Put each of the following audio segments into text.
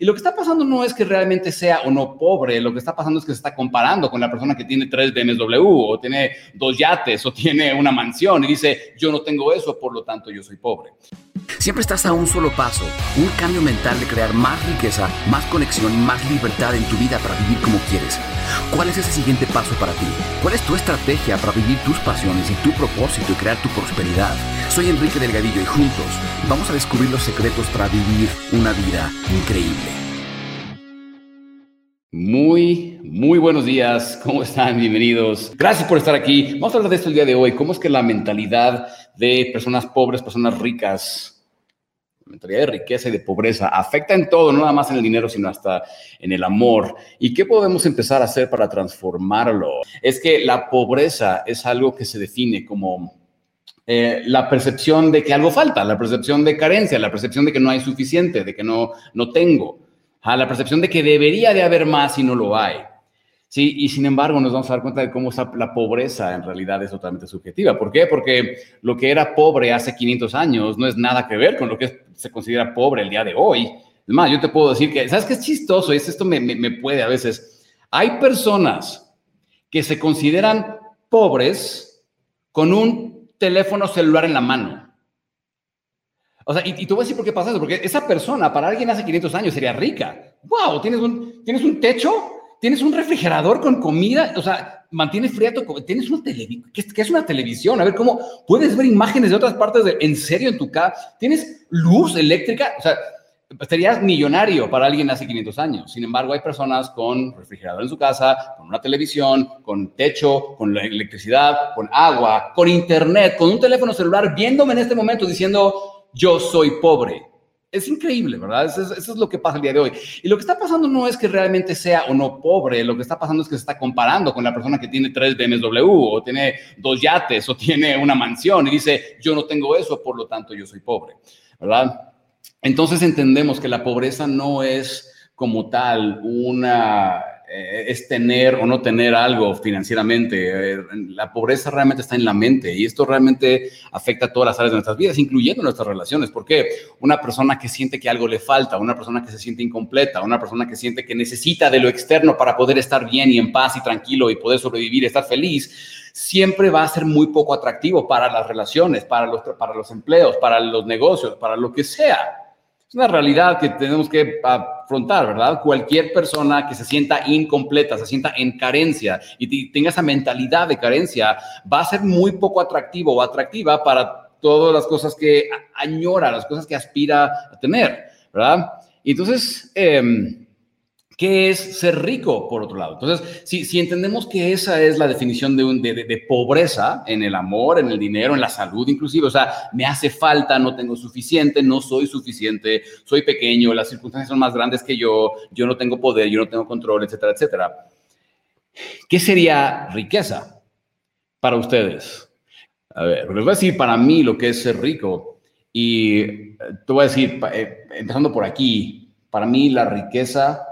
Y lo que está pasando no es que realmente sea o no pobre, lo que está pasando es que se está comparando con la persona que tiene tres BMW o tiene dos yates o tiene una mansión y dice, yo no tengo eso, por lo tanto yo soy pobre. Siempre estás a un solo paso, un cambio mental de crear más riqueza, más conexión y más libertad en tu vida para vivir como quieres. ¿Cuál es ese siguiente paso para ti? ¿Cuál es tu estrategia para vivir tus pasiones y tu propósito y crear tu prosperidad? Soy Enrique Delgadillo y juntos vamos a descubrir los secretos para vivir una vida increíble. Muy, muy buenos días. ¿Cómo están? Bienvenidos. Gracias por estar aquí. Vamos a hablar de esto el día de hoy. ¿Cómo es que la mentalidad de personas pobres, personas ricas, mentalidad de riqueza y de pobreza afecta en todo, no nada más en el dinero, sino hasta en el amor. ¿Y qué podemos empezar a hacer para transformarlo? Es que la pobreza es algo que se define como eh, la percepción de que algo falta, la percepción de carencia, la percepción de que no hay suficiente, de que no, no tengo, la percepción de que debería de haber más y no lo hay. Sí, y sin embargo nos vamos a dar cuenta de cómo la pobreza en realidad es totalmente subjetiva. ¿Por qué? Porque lo que era pobre hace 500 años no es nada que ver con lo que se considera pobre el día de hoy. Es más, yo te puedo decir que, ¿sabes qué es chistoso? Es, esto me, me puede a veces. Hay personas que se consideran pobres con un teléfono celular en la mano. O sea, y, y, tú vas a decir por qué pasa eso, porque esa persona para alguien hace 500 años sería rica. ¡Wow! ¿Tienes un, ¿tienes un techo? tienes un refrigerador con comida, o sea, mantienes fría tu tienes una televisión, ¿qué, es una televisión? A ver, ¿cómo puedes ver imágenes de otras partes de, en serio en tu casa? ¿Tienes luz eléctrica? O sea, serías millonario para alguien hace 500 años. Sin embargo, hay personas con refrigerador en su casa, con una televisión, con techo, con electricidad, con agua, con internet, con un teléfono celular, viéndome en este momento diciendo, yo soy pobre. Es increíble, ¿verdad? Eso es, lo que pasa el día de hoy. Y lo que está pasando no es que realmente sea o no pobre, lo que está pasando es que se está comparando con la persona que tiene tres BMW o tiene dos yates o tiene una mansión y dice, yo no tengo eso, por lo tanto yo soy pobre, ¿verdad? Entonces entendemos que la pobreza no es como tal una eh, es tener o no tener algo financieramente. Eh, la pobreza realmente está en la mente y esto realmente afecta a todas las áreas de nuestras vidas, incluyendo nuestras relaciones. Porque una persona que siente que algo le falta, una persona que se siente incompleta, una persona que siente que necesita de lo externo para poder estar bien y en paz y tranquilo y poder sobrevivir, estar feliz, siempre va a ser muy poco atractivo para las relaciones, para los, para los empleos, para los negocios, para lo que sea. Es una realidad que tenemos que afrontar, ¿verdad? Cualquier persona que se sienta incompleta, se sienta en carencia y tenga esa mentalidad de carencia, va a ser muy poco atractivo o atractiva para todas las cosas que añora, las cosas que aspira a tener, ¿verdad? Entonces, eh, ¿Qué es ser rico, por otro lado? Entonces, si, entendemos que esa es la definición de, de, pobreza en el amor, en el dinero, en la salud inclusive, o sea, me hace falta, no tengo suficiente, no soy suficiente, soy pequeño, las circunstancias son más grandes que yo, yo no tengo poder, yo no tengo control, etcétera, etcétera. ¿Qué sería riqueza para ustedes? A ver, les voy a decir para mí lo que es ser rico y te voy a decir, eh, empezando por aquí, para mí la riqueza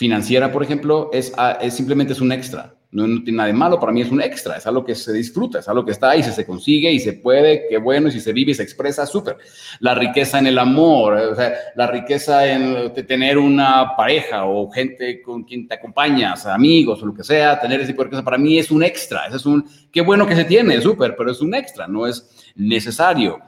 financiera, por ejemplo, es, ah, es simplemente es un extra. No, tiene nada de malo, para mí es un extra, es algo que se disfruta, es algo que está ahí, se consigue y se puede, qué bueno, y si se vive y se expresa, súper. La riqueza en el amor, o sea, la riqueza en tener una pareja o gente con quien te acompañas, amigos o lo que sea, tener ese tipo de cosas, para mí es un extra, es un, qué bueno que se tiene, súper, pero es un extra, no es necesario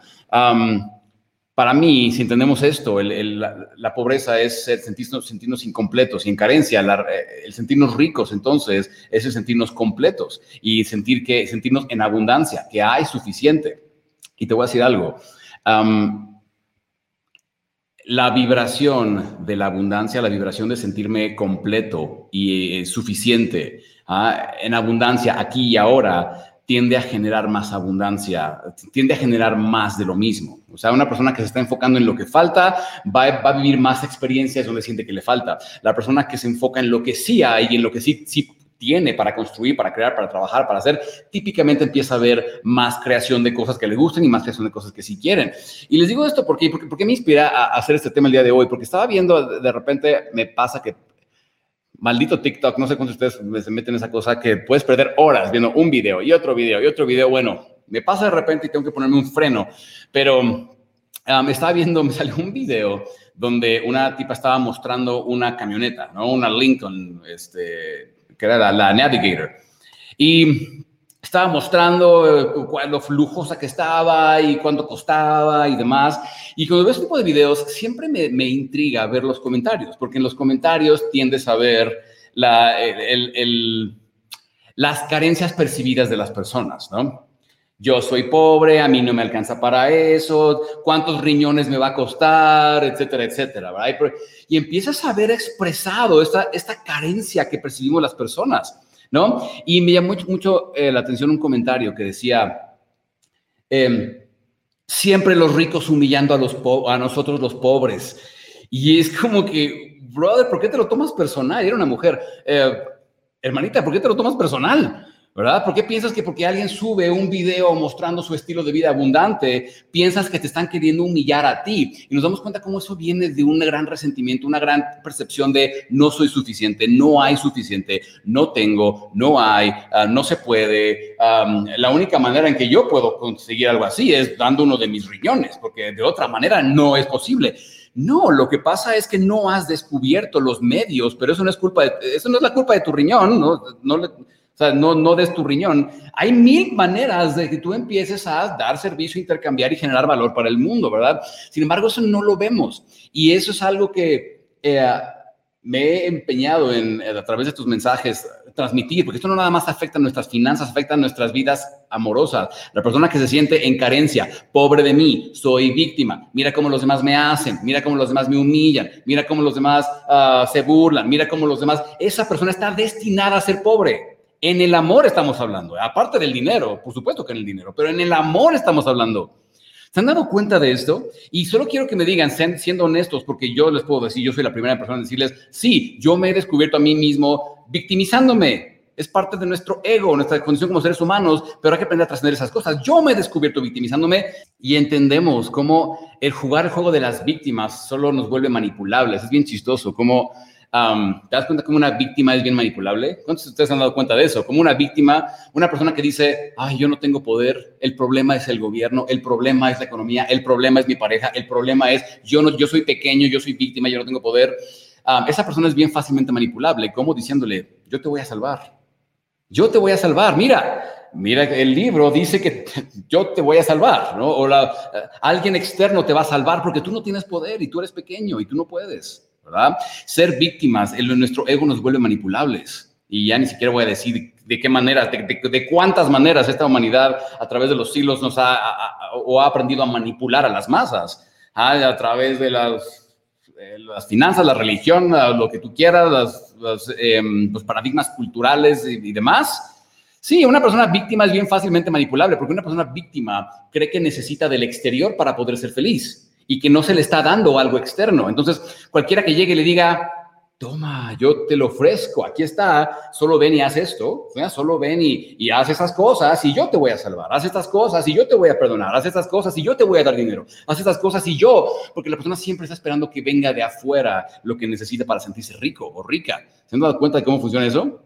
para mí, si entendemos esto, la, pobreza es sentirnos, incompletos y en carencia. Eh, el sentirnos ricos, entonces, es el sentirnos completos y sentir que, sentirnos en abundancia, que hay suficiente. Y te voy a decir algo. la vibración de la abundancia, la vibración de sentirme completo y eh, suficiente, ah, en abundancia aquí y ahora, tiende a generar más abundancia, tiende a generar más de lo mismo. O sea, una persona que se está enfocando en lo que falta va, a vivir más experiencias donde siente que le falta. La persona que se enfoca en lo que sí hay y en lo que sí, sí tiene para construir, para crear, para trabajar, para hacer, típicamente empieza a ver más creación de cosas que le gusten y más creación de cosas que sí quieren. Y les digo esto porque, porque, porque me inspira a hacer este tema el día de hoy, porque estaba viendo, de repente me pasa que maldito TikTok, no sé cuántos de ustedes se meten en esa cosa que puedes perder horas viendo un video y otro video y otro video. Bueno, me pasa de repente y tengo que ponerme un freno, pero me estaba viendo, me salió un video donde una tipa estaba mostrando una camioneta, ¿no? Una Lincoln, este, que era la, la Navigator. Y estaba mostrando eh, lo lujosa que estaba y cuánto costaba y demás. Y cuando ves este tipo de videos, siempre me, me, intriga ver los comentarios, porque en los comentarios tiendes a ver la, el, el, las carencias percibidas de las personas, ¿no? Yo soy pobre, a mí no me alcanza para eso, cuántos riñones me va a costar, etcétera, etcétera, ¿verdad? Y empiezas a ver expresado esta, esta carencia que percibimos las personas, ¿no? Y me llamó mucho, eh, la atención un comentario que decía, eh, siempre los ricos humillando a, los a nosotros los pobres. Y es como que, brother, ¿por qué te lo tomas personal? Era una mujer. Eh, hermanita, ¿por qué te lo tomas personal? ¿Verdad? ¿Por qué piensas que porque alguien sube un video mostrando su estilo de vida abundante, piensas que te están queriendo humillar a ti? Y nos damos cuenta cómo eso viene de un gran resentimiento, una gran percepción de no soy suficiente, no hay suficiente, no tengo, no hay, uh, no se puede. Um, la única manera en que yo puedo conseguir algo así es dando uno de mis riñones, porque de otra manera no es posible. No, lo que pasa es que no has descubierto los medios, pero eso no es culpa de, eso no es la culpa de tu riñón, no, no le, o sea, no, no des tu riñón. Hay mil maneras de que tú empieces a dar servicio, intercambiar y generar valor para el mundo, ¿verdad? Sin embargo, eso no lo vemos. Y eso es algo que eh, me he empeñado en, a través de tus mensajes, transmitir, porque esto no nada más afecta a nuestras finanzas, afecta a nuestras vidas amorosas. La persona que se siente en carencia, pobre de mí, soy víctima, mira cómo los demás me hacen, mira cómo los demás me humillan, mira cómo los demás uh, se burlan, mira cómo los demás, esa persona está destinada a ser pobre. En el amor estamos hablando, aparte del dinero, por supuesto que en el dinero, pero en el amor estamos hablando. ¿Se han dado cuenta de esto? Y solo quiero que me digan, sean, siendo honestos, porque yo les puedo decir, yo soy la primera persona en decirles, sí, yo me he descubierto a mí mismo victimizándome. Es parte de nuestro ego, nuestra condición como seres humanos, pero hay que aprender a trascender esas cosas. Yo me he descubierto victimizándome y entendemos cómo el jugar el juego de las víctimas solo nos vuelve manipulables. Es bien chistoso, como ¿Te das cuenta cómo una víctima es bien manipulable? ¿Cuántos de ustedes han dado cuenta de eso? Como una víctima, una persona que dice, ay, yo no tengo poder, el problema es el gobierno, el problema es la economía, el problema es mi pareja, el problema es yo, no, yo soy pequeño, yo soy víctima, yo no tengo poder. esa persona es bien fácilmente manipulable, como diciéndole, yo te voy a salvar, yo te voy a salvar, mira, mira, el libro dice que yo te voy a salvar, ¿no? O la, alguien externo te va a salvar porque tú no tienes poder y tú eres pequeño y tú no puedes. Ser víctimas, en nuestro ego nos vuelve manipulables. Y ya ni siquiera voy a decir de qué manera, de, cuántas maneras esta humanidad a través de los siglos nos ha, o ha aprendido a manipular a las masas, ¿ah? a través de las, las, finanzas, la religión, lo que tú quieras, em, los paradigmas culturales y demás. Sí, una persona víctima es bien fácilmente manipulable porque una persona víctima cree que necesita del exterior para poder ser feliz y que no se le está dando algo externo. Entonces, cualquiera que llegue y le diga, toma, yo te lo ofrezco, aquí está, solo ven y haz esto, solo ven y, y, haz esas cosas y yo te voy a salvar, haz estas cosas y yo te voy a perdonar, haz estas cosas y yo te voy a dar dinero, haz estas cosas y yo, porque la persona siempre está esperando que venga de afuera lo que necesita para sentirse rico o rica. ¿Se han dado cuenta de cómo funciona eso?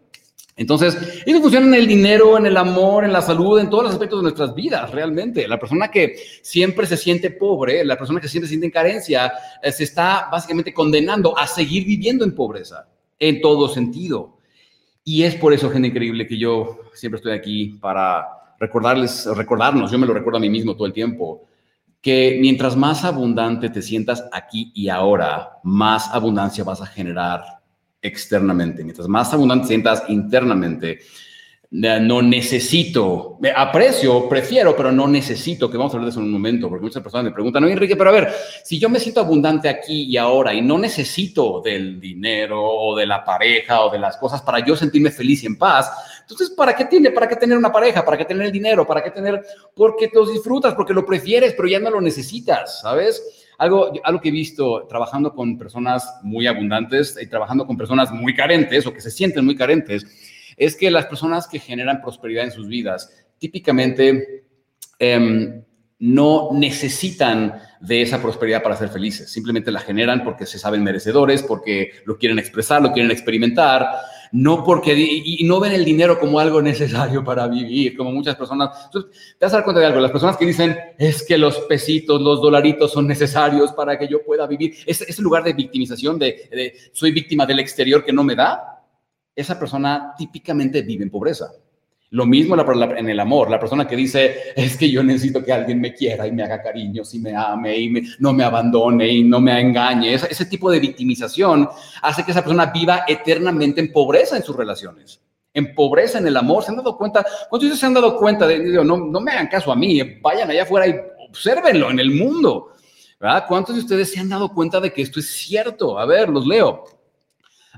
Entonces, eso funciona en el dinero, en el amor, en la salud, en todos los aspectos de nuestras vidas, realmente. La persona que siempre se siente pobre, la persona que siempre se siente en carencia, eh, se está básicamente condenando a seguir viviendo en pobreza, en todo sentido. Y es por eso, gente increíble, que yo siempre estoy aquí para recordarles, recordarnos, yo me lo recuerdo a mí mismo todo el tiempo, que mientras más abundante te sientas aquí y ahora, más abundancia vas a generar externamente. Mientras más abundante sientas internamente, no necesito, me aprecio, prefiero, pero no necesito, que vamos a hablar de eso en un momento, porque muchas personas me preguntan, no, Enrique, pero a ver, si yo me siento abundante aquí y ahora y no necesito del dinero o de la pareja o de las cosas para yo sentirme feliz y en paz, entonces, ¿para qué tiene? ¿Para qué tener una pareja? ¿Para qué tener el dinero? ¿Para qué tener? Porque los disfrutas, porque lo prefieres, pero ya no lo necesitas, ¿sabes? Algo, algo que he visto trabajando con personas muy abundantes y trabajando con personas muy carentes o que se sienten muy carentes, es que las personas que generan prosperidad en sus vidas típicamente em, no necesitan de esa prosperidad para ser felices. Simplemente la generan porque se saben merecedores, porque lo quieren expresar, lo quieren experimentar. No porque, y, no ven el dinero como algo necesario para vivir, como muchas personas. te vas a dar cuenta de algo, las personas que dicen, es que los pesitos, los dolaritos son necesarios para que yo pueda vivir, ese, lugar de victimización, de, de soy víctima del exterior que no me da, esa persona típicamente vive en pobreza. Lo mismo en el amor, la persona que dice, es que yo necesito que alguien me quiera y me haga cariños y me ame y no me abandone y no me engañe. Ese, tipo de victimización hace que esa persona viva eternamente en pobreza en sus relaciones, en pobreza en el amor. ¿Se han dado cuenta? ¿Cuántos de ustedes se han dado cuenta de, no, no me hagan caso a mí, vayan allá afuera y observenlo en el mundo? ¿verdad? ¿Cuántos de ustedes se han dado cuenta de que esto es cierto? A ver, los leo.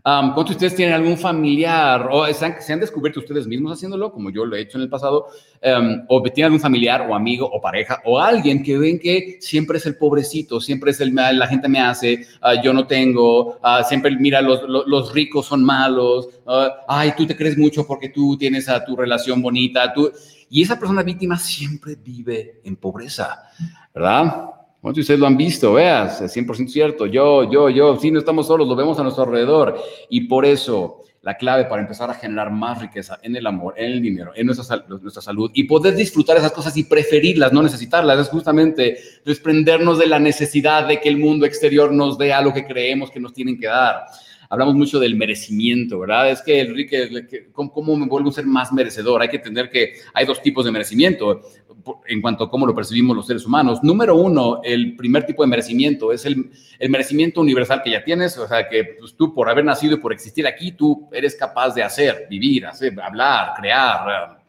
¿Cuántos de ustedes tienen algún familiar o se han, descubierto ustedes mismos haciéndolo, como yo lo he hecho en el pasado, em, o tienen algún familiar o amigo o pareja o alguien que ven que siempre es el pobrecito, siempre es el la gente me hace, ah, yo no tengo, uh, siempre mira, los, los, ricos son malos, ah, ay, tú te crees mucho porque tú tienes a tu relación bonita, tú, y esa persona víctima siempre vive en pobreza, ¿verdad? ¿Cuántos de ustedes lo han visto? Veas, es 100% cierto. Yo, yo, yo, sí, no estamos solos, lo vemos a nuestro alrededor. Y por eso, la clave para empezar a generar más riqueza en el amor, en el dinero, en nuestra, nuestra salud y poder disfrutar esas cosas y preferirlas, no necesitarlas, es justamente desprendernos de la necesidad de que el mundo exterior nos dé a lo que creemos que nos tienen que dar hablamos mucho del merecimiento, ¿verdad? Es que, Enrique, ¿cómo, me vuelvo a ser más merecedor? Hay que entender que hay dos tipos de merecimiento en cuanto a cómo lo percibimos los seres humanos. Número uno, el primer tipo de merecimiento es el, merecimiento universal que ya tienes, o sea, que pues, tú por haber nacido y por existir aquí, tú eres capaz de hacer, vivir, hacer, hablar, crear,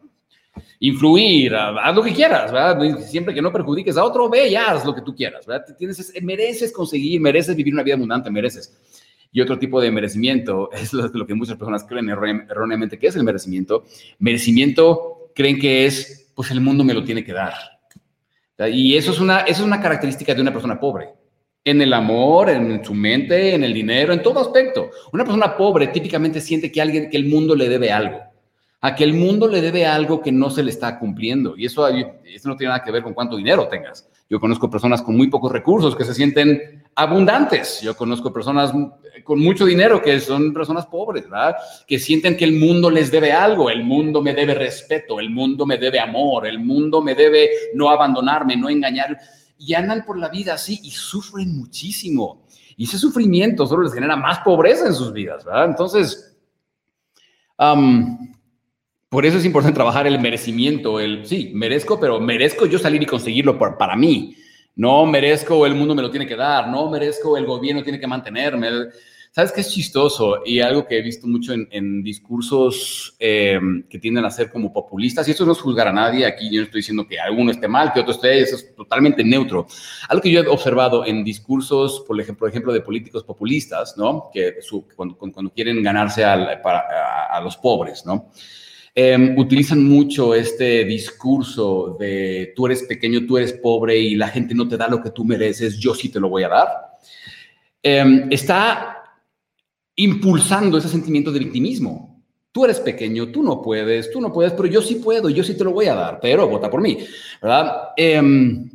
influir, haz lo que quieras, ¿verdad? Siempre que no perjudiques a otro, ve y haz lo que tú quieras, ¿verdad? Tienes, mereces conseguir, mereces vivir una vida abundante, mereces. Y otro tipo de merecimiento es lo, que muchas personas creen erróneamente que es el merecimiento. Merecimiento creen que es, pues el mundo me lo tiene que dar. Y eso es una, eso es una característica de una persona pobre. En el amor, en su mente, en el dinero, en todo aspecto. Una persona pobre típicamente siente que alguien, que el mundo le debe algo a que el mundo le debe algo que no se le está cumpliendo. Y eso, eso no tiene nada que ver con cuánto dinero tengas. Yo conozco personas con muy pocos recursos que se sienten abundantes. Yo conozco personas con mucho dinero que son personas pobres, ¿verdad? Que sienten que el mundo les debe algo. El mundo me debe respeto, el mundo me debe amor, el mundo me debe no abandonarme, no engañar. Y andan por la vida así y sufren muchísimo. Y ese sufrimiento solo les genera más pobreza en sus vidas, ¿verdad? Entonces, por eso es importante trabajar el merecimiento, el, sí, merezco, pero merezco yo salir y conseguirlo para mí. No merezco, el mundo me lo tiene que dar, no merezco, el gobierno tiene que mantenerme. ¿Sabes qué es chistoso? Y algo que he visto mucho en, discursos em, que tienden a ser como populistas, y eso no es juzgar a nadie, aquí yo no estoy diciendo que alguno esté mal, que otro esté, eso es totalmente neutro. Algo que yo he observado en discursos, por ejemplo, por ejemplo de políticos populistas, ¿no? Que cuando, cuando, quieren ganarse a los pobres, ¿no? Em, utilizan mucho este discurso de tú eres pequeño, tú eres pobre y la gente no te da lo que tú mereces, yo sí te lo voy a dar. Em, está impulsando ese sentimiento de victimismo. Tú eres pequeño, tú no puedes, tú no puedes, pero yo sí puedo, yo sí te lo voy a dar, pero vota por mí, ¿verdad? Em,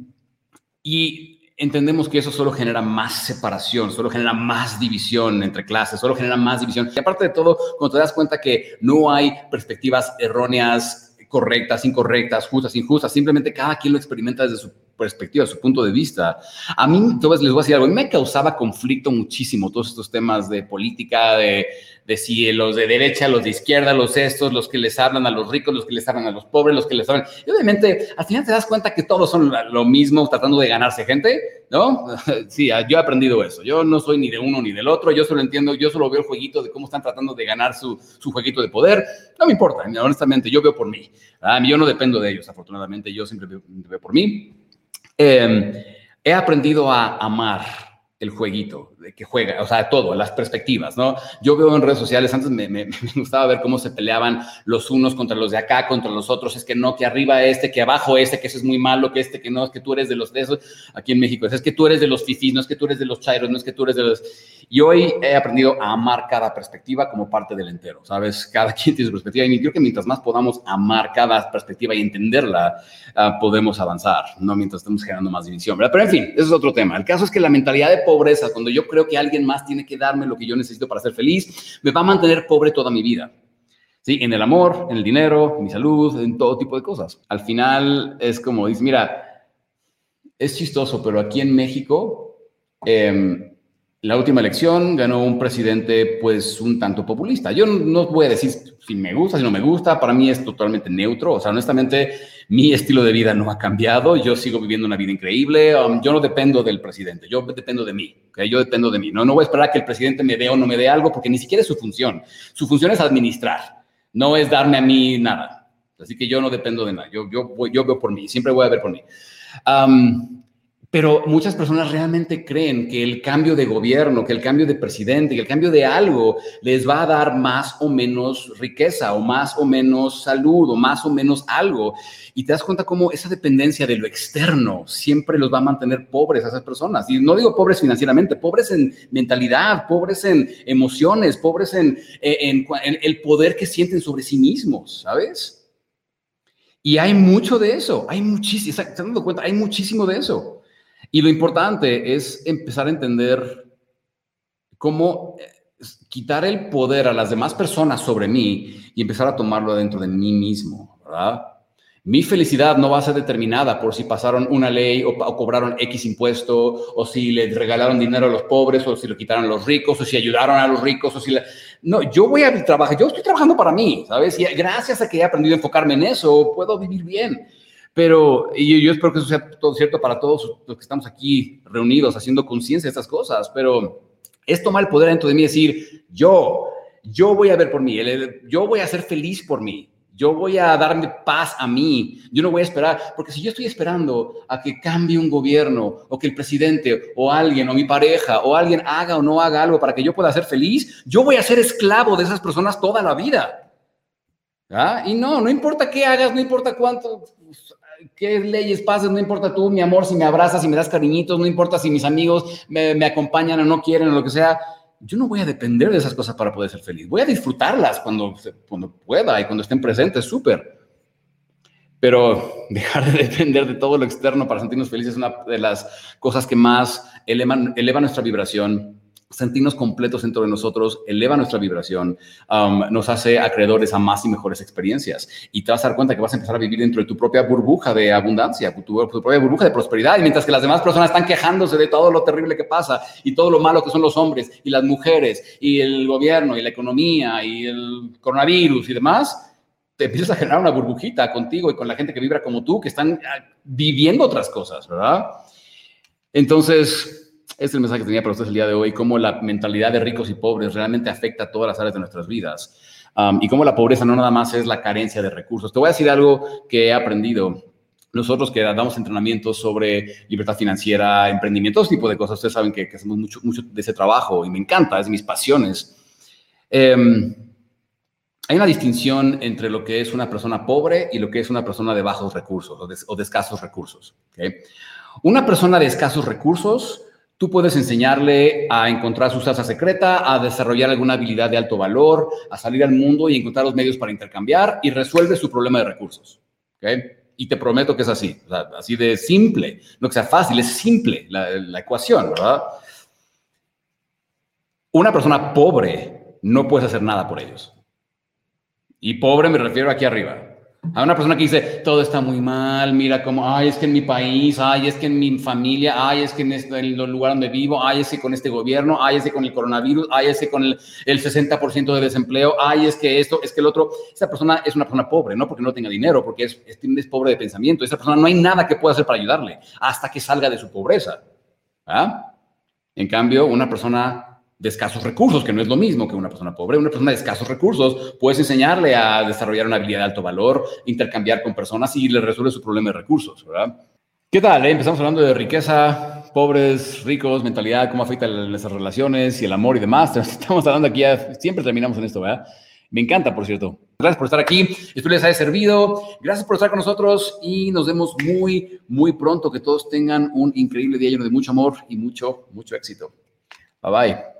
y entendemos que eso solo genera más separación, solo genera más división entre clases, solo genera más división. Y aparte de todo, cuando te das cuenta que no hay perspectivas erróneas, correctas, incorrectas, justas, injustas, simplemente cada quien lo experimenta desde su perspectiva, su punto de vista. A mí, entonces les voy a decir algo, me causaba conflicto muchísimo todos estos temas de política, de, de si los de derecha, los de izquierda, los estos, los que les hablan a los ricos, los que les hablan a los pobres, los que les hablan. Y obviamente, al final te das cuenta que todos son lo mismo, tratando de ganarse gente, ¿no? Sí, yo he aprendido eso. Yo no soy ni de uno ni del otro, yo solo entiendo, yo solo veo el jueguito de cómo están tratando de ganar su, su jueguito de poder. No me importa, honestamente, yo veo por mí. Yo no dependo de ellos, afortunadamente, yo siempre veo, veo por mí. Em, he aprendido a amar el jueguito de que juega, o sea, todo, las perspectivas, ¿no? Yo veo en redes sociales, antes me, gustaba ver cómo se peleaban los unos contra los de acá, contra los otros, es que no, que arriba este, que abajo este, que ese es muy malo, que este, que no, es que tú eres de los de esos, aquí en México, es, que tú eres de los fifís, no es que tú eres de los chairos, no es que tú eres de los... Y hoy he aprendido a amar cada perspectiva como parte del entero, ¿sabes? Cada quien tiene su perspectiva y creo que mientras más podamos amar cada perspectiva y entenderla, uh, podemos avanzar, no mientras estemos generando más división, ¿verdad? Pero en fin, ese es otro tema. El caso es que la mentalidad de pobreza, cuando yo creo que alguien más tiene que darme lo que yo necesito para ser feliz, me va a mantener pobre toda mi vida. ¿Sí? En el amor, en el dinero, en mi salud, en todo tipo de cosas. Al final es como, dice, mira, es chistoso, pero aquí en México, eh, la última elección ganó un presidente pues un tanto populista. Yo no voy a decir si me gusta, si no me gusta, para mí es totalmente neutro. O sea, honestamente, mi estilo de vida no ha cambiado, yo sigo viviendo una vida increíble, um, yo no dependo del presidente, yo dependo de mí, ¿okay? yo dependo de mí. No, no voy a esperar que el presidente me dé o no me dé algo porque ni siquiera es su función. Su función es administrar, no es darme a mí nada. Así que yo no dependo de nada, yo, yo, yo veo por mí, siempre voy a ver por mí. Um, pero muchas personas realmente creen que el cambio de gobierno, que el cambio de presidente, que el cambio de algo les va a dar más o menos riqueza o más o menos salud o más o menos algo. Y te das cuenta cómo esa dependencia de lo externo siempre los va a mantener pobres a esas personas. Y no digo pobres financieramente, pobres en mentalidad, pobres en emociones, pobres en, en, el poder que sienten sobre sí mismos, ¿sabes? Y hay mucho de eso, hay muchísimo, ¿se dando cuenta? Hay muchísimo de eso. Y lo importante es empezar a entender cómo eh, quitar el poder a las demás personas sobre mí y empezar a tomarlo dentro de mí mismo. Mi felicidad no va a ser determinada por si pasaron una ley o, cobraron X impuesto, o si le regalaron dinero a los pobres, o si lo quitaron a los ricos, o si ayudaron a los ricos, o si... No, yo voy a trabajar, yo estoy trabajando para mí, ¿sabes? Y gracias a que he aprendido a enfocarme en eso, puedo vivir bien. Pero y yo espero que eso sea todo cierto para todos los que estamos aquí reunidos haciendo conciencia de estas cosas, pero es tomar el poder dentro de mí y decir, yo, yo voy a ver por mí, yo voy a ser feliz por mí, yo voy a darme paz a mí, yo no voy a esperar, porque si yo estoy esperando a que cambie un gobierno o que el presidente o alguien o mi pareja o alguien haga o no haga algo para que yo pueda ser feliz, yo voy a ser esclavo de esas personas toda la vida. ¿Ah? Y no, no importa qué hagas, no importa cuánto, qué leyes pases, no importa tú, mi amor, si me abrazas, si me das cariñitos, no importa si mis amigos me, acompañan o no quieren o lo que sea, yo no voy a depender de esas cosas para poder ser feliz. Voy a disfrutarlas cuando, cuando pueda y cuando estén presentes, súper. Pero dejar de depender de todo lo externo para sentirnos felices es una de las cosas que más eleva nuestra vibración sentirnos completos dentro de nosotros eleva nuestra vibración, um, nos hace acreedores a más y mejores experiencias. Y te vas a dar cuenta que vas a empezar a vivir dentro de tu propia burbuja de abundancia, tu, propia burbuja de prosperidad. Y mientras que las demás personas están quejándose de todo lo terrible que pasa y todo lo malo que son los hombres y las mujeres y el gobierno y la economía y el coronavirus y demás, te empiezas a generar una burbujita contigo y con la gente que vibra como tú, que están ah, viviendo otras cosas, ¿verdad? Entonces, es el mensaje que tenía para ustedes el día de hoy, cómo la mentalidad de ricos y pobres realmente afecta a todas las áreas de nuestras vidas um, y cómo la pobreza no nada más es la carencia de recursos. Te voy a decir algo que he aprendido. Nosotros que damos entrenamientos sobre libertad financiera, emprendimiento, todo tipo de cosas, ustedes saben que, hacemos mucho, mucho de ese trabajo y me encanta, es mis pasiones. Em, hay una distinción entre lo que es una persona pobre y lo que es una persona de bajos recursos o de, escasos recursos. Una persona de escasos recursos Tú puedes enseñarle a encontrar su salsa secreta, a desarrollar alguna habilidad de alto valor, a salir al mundo y encontrar los medios para intercambiar y resuelve su problema de recursos. Y te prometo que es así, así de simple. No que sea fácil, es simple la, la ecuación, ¿verdad? Una persona pobre no puede hacer nada por ellos. Y pobre me refiero aquí arriba. A una persona que dice, todo está muy mal, mira cómo, ay, es que en mi país, ay, es que en mi familia, ay, es que en, este, el lugar donde vivo, ay, es que con este gobierno, ay, es que con el coronavirus, ay, es que con el, 60% de desempleo, ay, es que esto, es que el otro. Esa persona es una persona pobre, no porque no tenga dinero, porque es, es, es pobre de pensamiento. Esa persona no hay nada que pueda hacer para ayudarle hasta que salga de su pobreza. ¿Ah? En cambio, una persona de escasos recursos, que no es lo mismo que una persona pobre. Una persona de escasos recursos, puedes enseñarle a desarrollar una habilidad de alto valor, intercambiar con personas y le resuelve su problema de recursos, ¿verdad? ¿Qué tal? Eh? Empezamos hablando de riqueza, pobres, ricos, mentalidad, cómo afecta nuestras relaciones y el amor y demás. Estamos hablando aquí, siempre terminamos en esto, ¿verdad? Me encanta, por cierto. Gracias por estar aquí. Espero les haya servido. Gracias por estar con nosotros y nos vemos muy, muy pronto. Que todos tengan un increíble día lleno de mucho amor y mucho, mucho éxito. Bye bye.